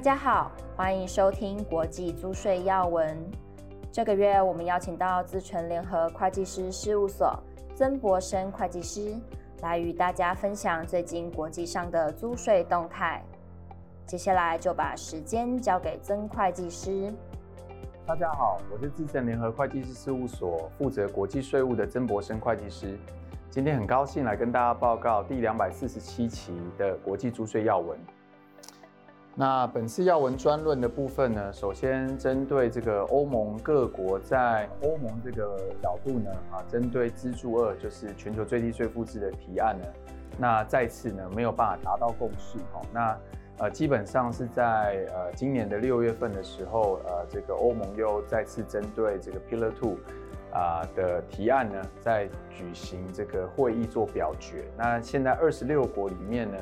大家好，欢迎收听国际租税要闻。这个月我们邀请到自诚联合会计师事务所曾博生会计师来与大家分享最近国际上的租税动态。接下来就把时间交给曾会计师。大家好，我是自诚联合会计师事务所负责国际税务的曾博生会计师。今天很高兴来跟大家报告第两百四十七期的国际租税要闻。那本次要闻专论的部分呢，首先针对这个欧盟各国在欧盟这个角度呢，啊，针对支柱二就是全球最低税负制的提案呢，那再次呢没有办法达到共识，哦，那呃基本上是在呃今年的六月份的时候，呃这个欧盟又再次针对这个 Pillar Two 啊的提案呢，在举行这个会议做表决。那现在二十六国里面呢。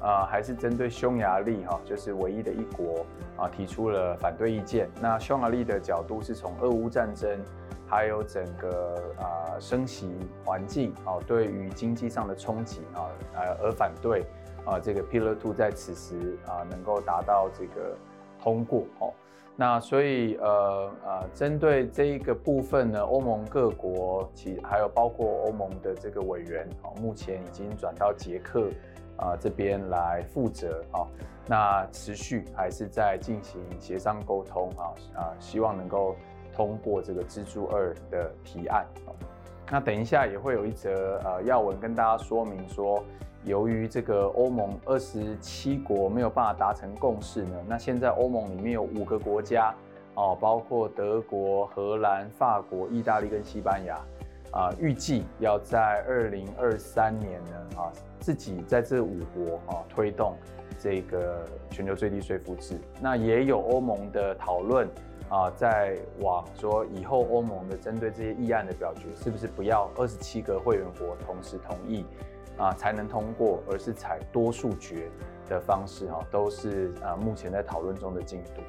啊、呃，还是针对匈牙利哈，就是唯一的一国啊，提出了反对意见。那匈牙利的角度是从俄乌战争，还有整个啊、呃、升息环境啊，对于经济上的冲击啊，呃而反对啊这个 Pillar Two 在此时啊能够达到这个通过哦。那所以呃呃，针对这一个部分呢，欧盟各国其还有包括欧盟的这个委员啊，目前已经转到捷克。啊，这边来负责啊，那持续还是在进行协商沟通啊啊，希望能够通过这个支柱二的提案。那等一下也会有一则呃要闻跟大家说明说，由于这个欧盟二十七国没有办法达成共识呢，那现在欧盟里面有五个国家哦，包括德国、荷兰、法国、意大利跟西班牙。啊，预计要在二零二三年呢，啊，自己在这五国啊推动这个全球最低税负制。那也有欧盟的讨论啊，在往说以后欧盟的针对这些议案的表决，是不是不要二十七个会员国同时同意啊才能通过，而是采多数决的方式哈，都是啊目前在讨论中的进度。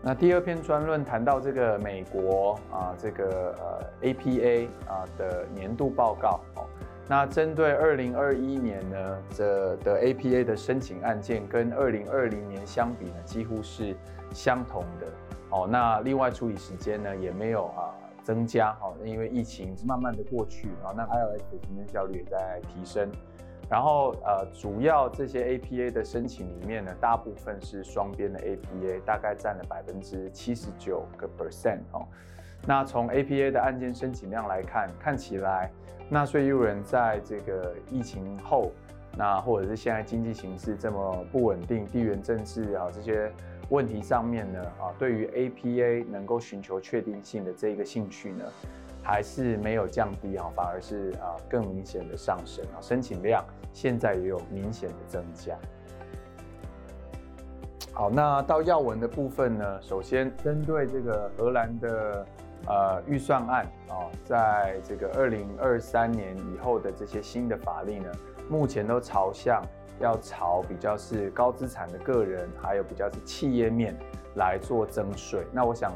那第二篇专论谈到这个美国啊，这个呃 APA 啊的年度报告哦。那针对二零二一年呢，这的 APA 的申请案件跟二零二零年相比呢，几乎是相同的哦。那另外处理时间呢也没有啊增加哦，因为疫情慢慢的过去啊，那 IRS 的行政效率也在提升。然后呃，主要这些 APA 的申请里面呢，大部分是双边的 APA，大概占了百分之七十九个 percent 哦。那从 APA 的案件申请量来看，看起来纳税义务人在这个疫情后，那或者是现在经济形势这么不稳定、地缘政治啊这些问题上面呢，啊，对于 APA 能够寻求确定性的这个兴趣呢，还是没有降低啊，反而是啊更明显的上升啊，申请量现在也有明显的增加。好，那到要闻的部分呢，首先针对这个荷兰的呃预算案啊，在这个二零二三年以后的这些新的法令呢，目前都朝向要朝比较是高资产的个人，还有比较是企业面来做征税。那我想。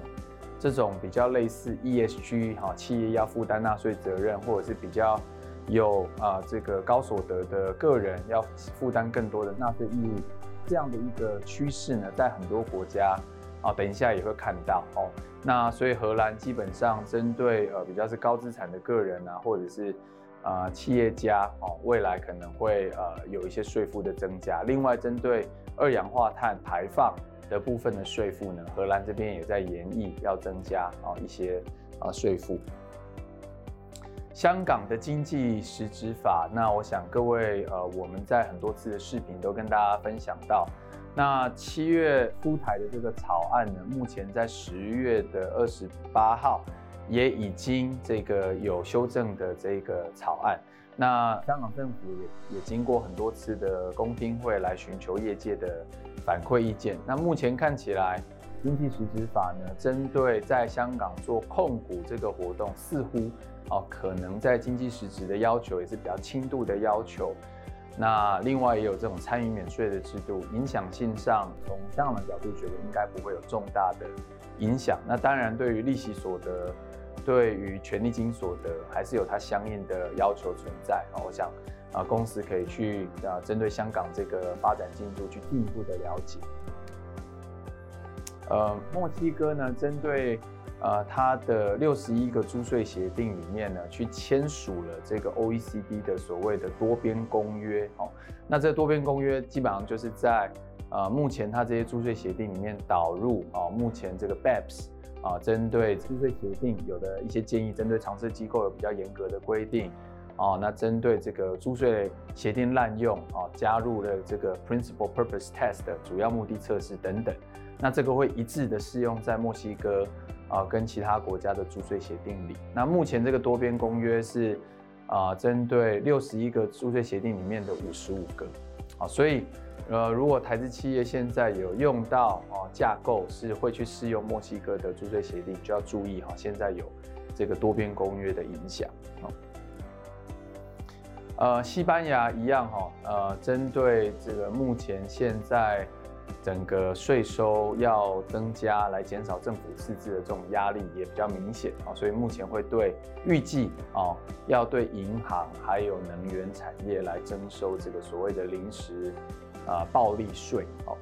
这种比较类似 ESG 哈，企业要负担纳税责任，或者是比较有啊这个高所得的个人要负担更多的纳税义务，这样的一个趋势呢，在很多国家啊，等一下也会看到哦。那所以荷兰基本上针对呃比较是高资产的个人啊，或者是啊企业家哦，未来可能会呃有一些税负的增加。另外针对二氧化碳排放。的部分的税负呢，荷兰这边也在研议要增加啊一些啊税负。香港的经济实质法，那我想各位呃我们在很多次的视频都跟大家分享到，那七月出台的这个草案呢，目前在十月的二十八号也已经这个有修正的这个草案。那香港政府也也经过很多次的公听会来寻求业界的反馈意见。那目前看起来，经济实质法呢，针对在香港做控股这个活动，似乎哦可能在经济实质的要求也是比较轻度的要求。那另外也有这种参与免税的制度，影响性上从香港的角度觉得应该不会有重大的影响。那当然对于利息所得。对于权利金所得还是有它相应的要求存在啊。我想啊，公司可以去啊，针对香港这个发展进度去进一步的了解。呃，墨西哥呢，针对呃它的六十一个租税协定里面呢，去签署了这个 OECD 的所谓的多边公约哦。那这多边公约基本上就是在呃目前它这些租税协定里面导入啊，目前这个 BEPS 啊，针对租税协定有的一些建议，针对常设机构有比较严格的规定啊。那针对这个租税协定滥用啊，加入了这个 Principal Purpose Test 的主要目的测试等等。那这个会一致的适用在墨西哥啊跟其他国家的租税协定里。那目前这个多边公约是啊针对六十一个租税协定里面的五十五个啊，所以呃如果台资企业现在有用到啊架构是会去适用墨西哥的租税协定，就要注意哈，现在有这个多边公约的影响啊。呃，西班牙一样哈，呃，针对这个目前现在。整个税收要增加来减少政府赤字的这种压力也比较明显啊，所以目前会对预计啊要对银行还有能源产业来征收这个所谓的临时啊暴利税哦。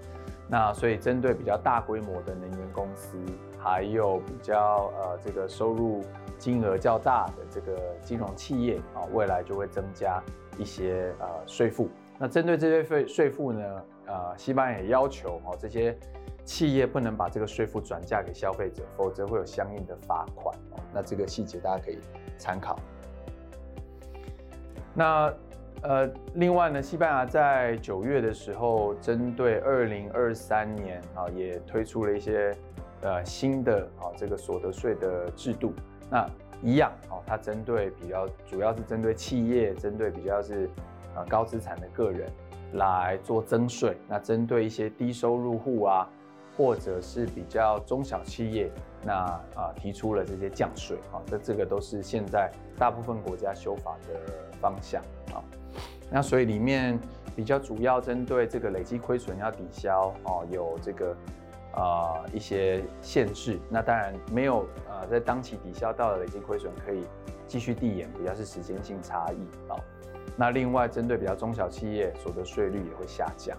那所以针对比较大规模的能源公司，还有比较呃这个收入金额较大的这个金融企业啊，未来就会增加一些呃税负。那针对这些税税负呢？呃，西班牙也要求哦，这些企业不能把这个税负转嫁给消费者，否则会有相应的罚款哦。那这个细节大家可以参考。那呃，另外呢，西班牙在九月的时候，针对二零二三年啊，也推出了一些呃新的啊这个所得税的制度。那一样哦，它针对比较主要是针对企业，针对比较是呃高资产的个人。来做增税，那针对一些低收入户啊，或者是比较中小企业，那啊提出了这些降税啊，这这个都是现在大部分国家修法的方向啊。那所以里面比较主要针对这个累积亏损要抵消哦，有这个啊一些限制。那当然没有呃在当期抵消到的累积亏损可以继续递延，比较是时间性差异啊。那另外，针对比较中小企业，所得税率也会下降。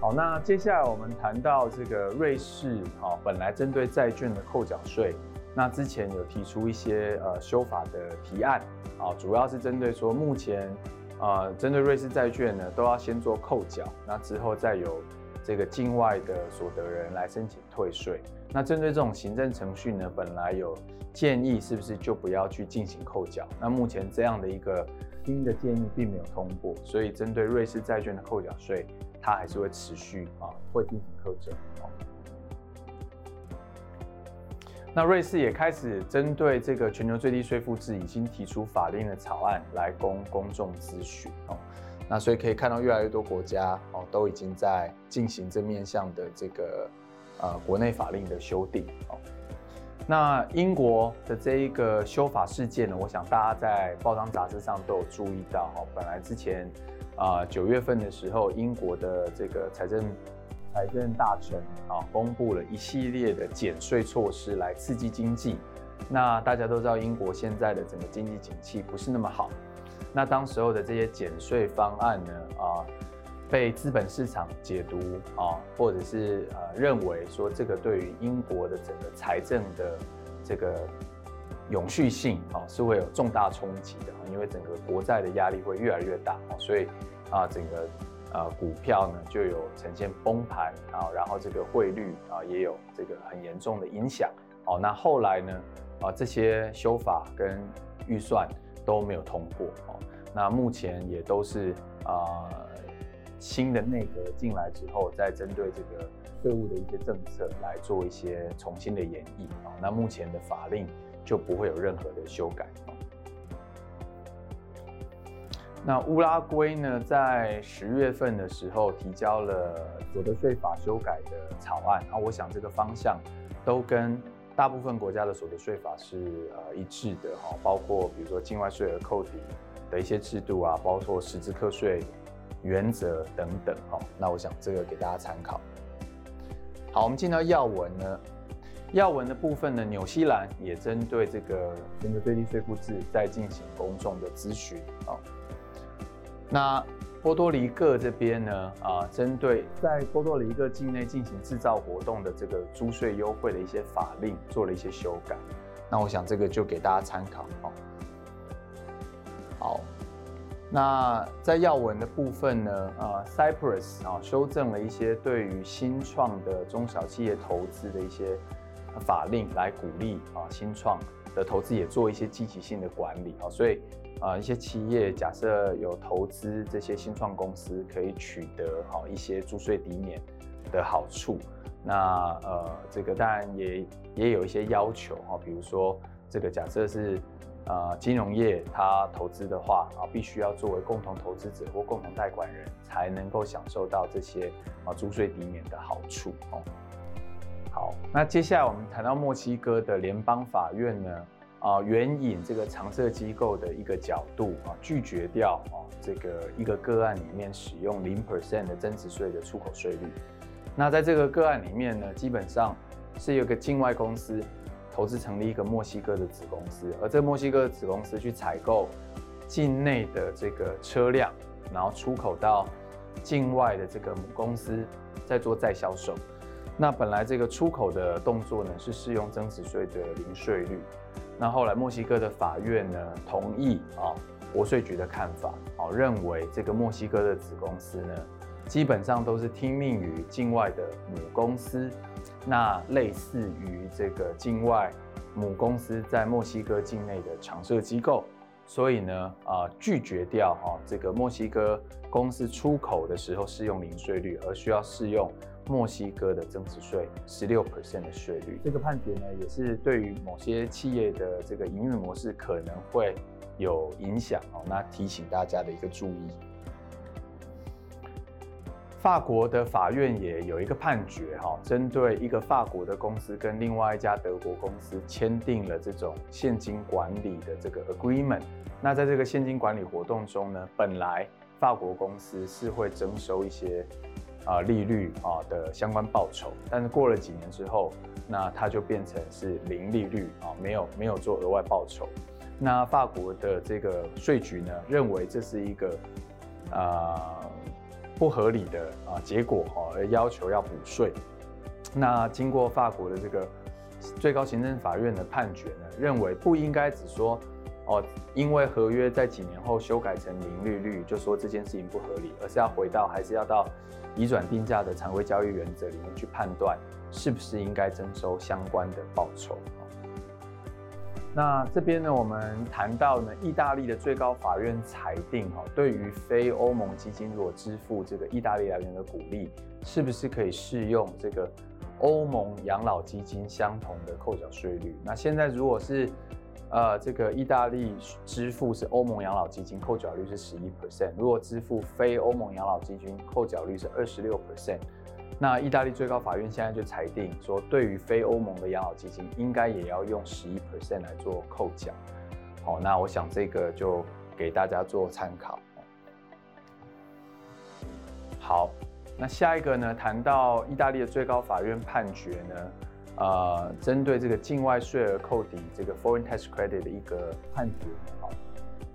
好，那接下来我们谈到这个瑞士，啊，本来针对债券的扣缴税，那之前有提出一些呃修法的提案，啊，主要是针对说目前，呃，针对瑞士债券呢，都要先做扣缴，那之后再有这个境外的所得人来申请退税。那针对这种行政程序呢，本来有建议是不是就不要去进行扣缴？那目前这样的一个。新的建议并没有通过，所以针对瑞士债券的扣缴税，它还是会持续啊，会进行课征。那瑞士也开始针对这个全球最低税负制，已经提出法令的草案来供公众咨询哦。那所以可以看到，越来越多国家哦都已经在进行这面向的这个呃国内法令的修订哦。那英国的这一个修法事件呢，我想大家在报章杂志上都有注意到哈。本来之前啊九月份的时候，英国的这个财政财政大臣啊公布了一系列的减税措施来刺激经济。那大家都知道，英国现在的整个经济景气不是那么好。那当时候的这些减税方案呢啊。被资本市场解读啊，或者是呃认为说这个对于英国的整个财政的这个永续性啊是会有重大冲击的，因为整个国债的压力会越来越大啊，所以啊整个呃股票呢就有呈现崩盘啊，然后这个汇率啊也有这个很严重的影响哦。那后来呢啊这些修法跟预算都没有通过哦，那目前也都是啊。新的内阁进来之后，再针对这个税务的一些政策来做一些重新的演绎啊。那目前的法令就不会有任何的修改。那乌拉圭呢，在十月份的时候提交了所得税法修改的草案啊。我想这个方向都跟大部分国家的所得税法是呃一致的哈，包括比如说境外税额扣抵的一些制度啊，包括实质课税。原则等等哈，那我想这个给大家参考。好，我们进到要闻呢，要闻的部分呢，纽西兰也针对这个全球最低税负制在进行公众的咨询啊。那波多黎各这边呢，啊，针对在波多黎各境内进行制造活动的这个租税优惠的一些法令做了一些修改。那我想这个就给大家参考哦。好，那在要闻的部分呢，啊，Cyprus 啊修正了一些对于新创的中小企业投资的一些。法令来鼓励啊新创的投资，也做一些积极性的管理啊，所以啊一些企业假设有投资这些新创公司，可以取得好一些租税抵免的好处。那呃这个当然也也有一些要求哈，比如说这个假设是啊金融业它投资的话啊，必须要作为共同投资者或共同贷款人才能够享受到这些啊租税抵免的好处哦。好，那接下来我们谈到墨西哥的联邦法院呢，啊，援引这个常设机构的一个角度啊，拒绝掉啊这个一个个案里面使用零 percent 的增值税的出口税率。那在这个个案里面呢，基本上是有个境外公司投资成立一个墨西哥的子公司，而这墨西哥的子公司去采购境内的这个车辆，然后出口到境外的这个母公司，再做再销售。那本来这个出口的动作呢，是适用增值税的零税率，那后来墨西哥的法院呢同意啊国税局的看法，哦认为这个墨西哥的子公司呢基本上都是听命于境外的母公司，那类似于这个境外母公司在墨西哥境内的常设机构，所以呢啊拒绝掉哈这个墨西哥公司出口的时候适用零税率，而需要适用。墨西哥的增值税十六 percent 的税率，这个判决呢，也是对于某些企业的这个营运模式可能会有影响哦。那提醒大家的一个注意。法国的法院也有一个判决哈，针对一个法国的公司跟另外一家德国公司签订了这种现金管理的这个 agreement。那在这个现金管理活动中呢，本来法国公司是会征收一些。啊，利率啊的相关报酬，但是过了几年之后，那它就变成是零利率啊，没有没有做额外报酬。那法国的这个税局呢，认为这是一个啊不合理的啊结果哈，而要求要补税。那经过法国的这个最高行政法院的判决呢，认为不应该只说哦，因为合约在几年后修改成零利率，就说这件事情不合理，而是要回到还是要到。移转定价的常规交易原则里面去判断，是不是应该征收相关的报酬。那这边呢，我们谈到呢，意大利的最高法院裁定哈，对于非欧盟基金如果支付这个意大利来源的股利，是不是可以适用这个欧盟养老基金相同的扣缴税率？那现在如果是呃，这个意大利支付是欧盟养老基金，扣缴率是十一 percent。如果支付非欧盟养老基金，扣缴率是二十六 percent。那意大利最高法院现在就裁定说，对于非欧盟的养老基金，应该也要用十一 percent 来做扣缴。好，那我想这个就给大家做参考。好，那下一个呢，谈到意大利的最高法院判决呢。呃，针对这个境外税额扣抵这个 foreign tax credit 的一个判决，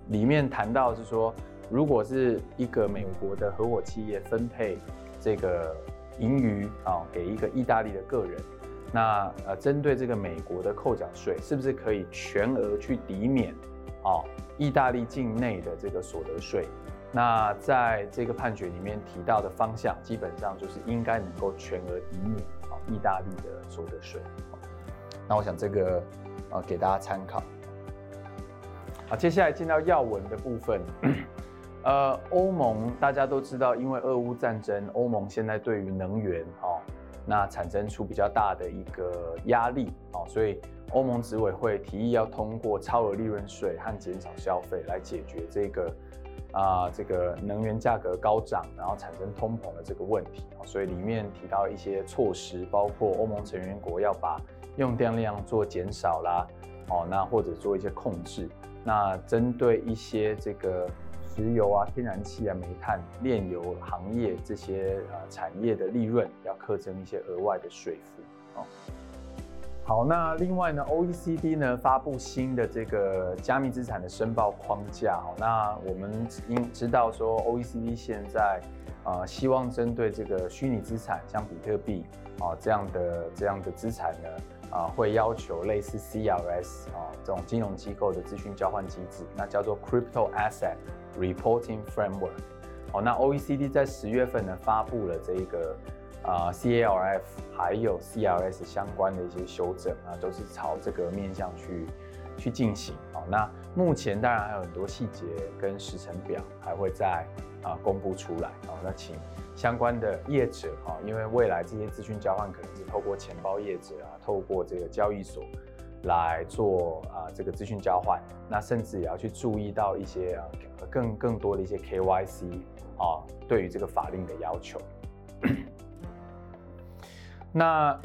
里面谈到是说，如果是一个美国的合伙企业分配这个盈余啊给一个意大利的个人，那呃，针对这个美国的扣缴税，是不是可以全额去抵免啊意大利境内的这个所得税？那在这个判决里面提到的方向，基本上就是应该能够全额抵免。意大利的所得税，那我想这个呃给大家参考。好，接下来进到要闻的部分。呃，欧盟大家都知道，因为俄乌战争，欧盟现在对于能源哦，那产生出比较大的一个压力哦，所以欧盟执委会提议要通过超额利润税和减少消费来解决这个。啊，这个能源价格高涨，然后产生通膨的这个问题，所以里面提到一些措施，包括欧盟成员国要把用电量做减少啦，哦，那或者做一些控制。那针对一些这个石油啊、天然气啊、煤炭、炼油行业这些呃产业的利润，要课征一些额外的税负。哦，好，那另外呢，OECD 呢发布新的这个加密资产的申报框架。那我们应知道说，OECD 现在呃希望针对这个虚拟资产，像比特币啊这样的这样的资产呢，啊会要求类似 CRS 啊这种金融机构的资讯交换机制，那叫做 Crypto Asset Reporting Framework。好，那 OECD 在十月份呢发布了这一个。啊、CARF 还有 CRS 相关的一些修正啊，都是朝这个面向去去进行。好，那目前当然还有很多细节跟时程表还会再啊公布出来。好，那请相关的业者啊，因为未来这些资讯交换可能是透过钱包业者啊，透过这个交易所来做啊这个资讯交换，那甚至也要去注意到一些啊更更多的一些 KYC 啊，对于这个法令的要求。那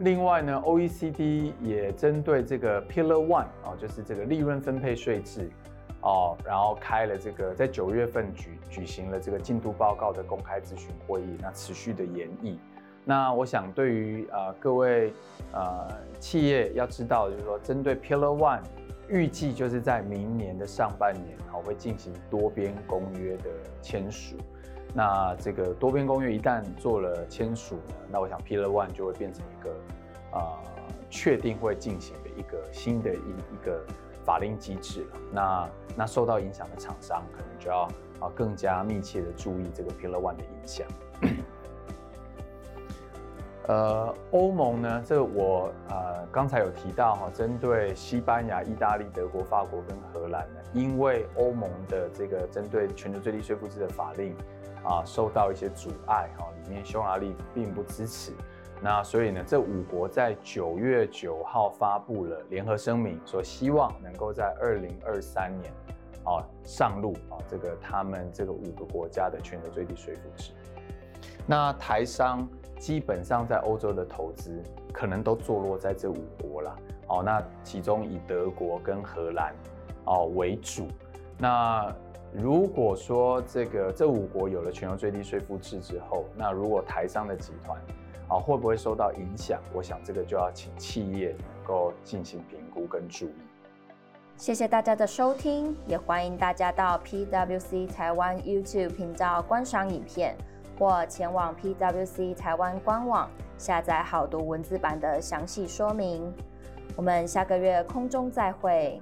另外呢，OECD 也针对这个 Pillar One 啊，就是这个利润分配税制哦，然后开了这个在九月份举举行了这个进度报告的公开咨询会议，那持续的研议。那我想对于呃各位呃企业要知道，就是说针对 Pillar One，预计就是在明年的上半年，好会进行多边公约的签署。那这个多边公约一旦做了签署呢，那我想 Pillar One 就会变成一个呃确定会进行的一个新的一一个法令机制了。那那受到影响的厂商可能就要啊更加密切的注意这个 Pillar One 的影响。呃，欧盟呢，这我呃刚才有提到哈，针对西班牙、意大利、德国、法国跟荷兰呢，因为欧盟的这个针对全球最低税负制的法令。啊，受到一些阻碍哈，里面匈牙利并不支持，那所以呢，这五国在九月九号发布了联合声明，说希望能够在二零二三年啊上路啊，这个他们这个五个国家的全球最低税负制。那台商基本上在欧洲的投资可能都坐落在这五国了，哦，那其中以德国跟荷兰哦为主，那。如果说这个这五国有了全球最低税负制之后，那如果台商的集团啊会不会受到影响？我想这个就要请企业能够进行评估跟注意。谢谢大家的收听，也欢迎大家到 PWC 台湾 YouTube 频道观赏影片，或前往 PWC 台湾官网下载好读文字版的详细说明。我们下个月空中再会。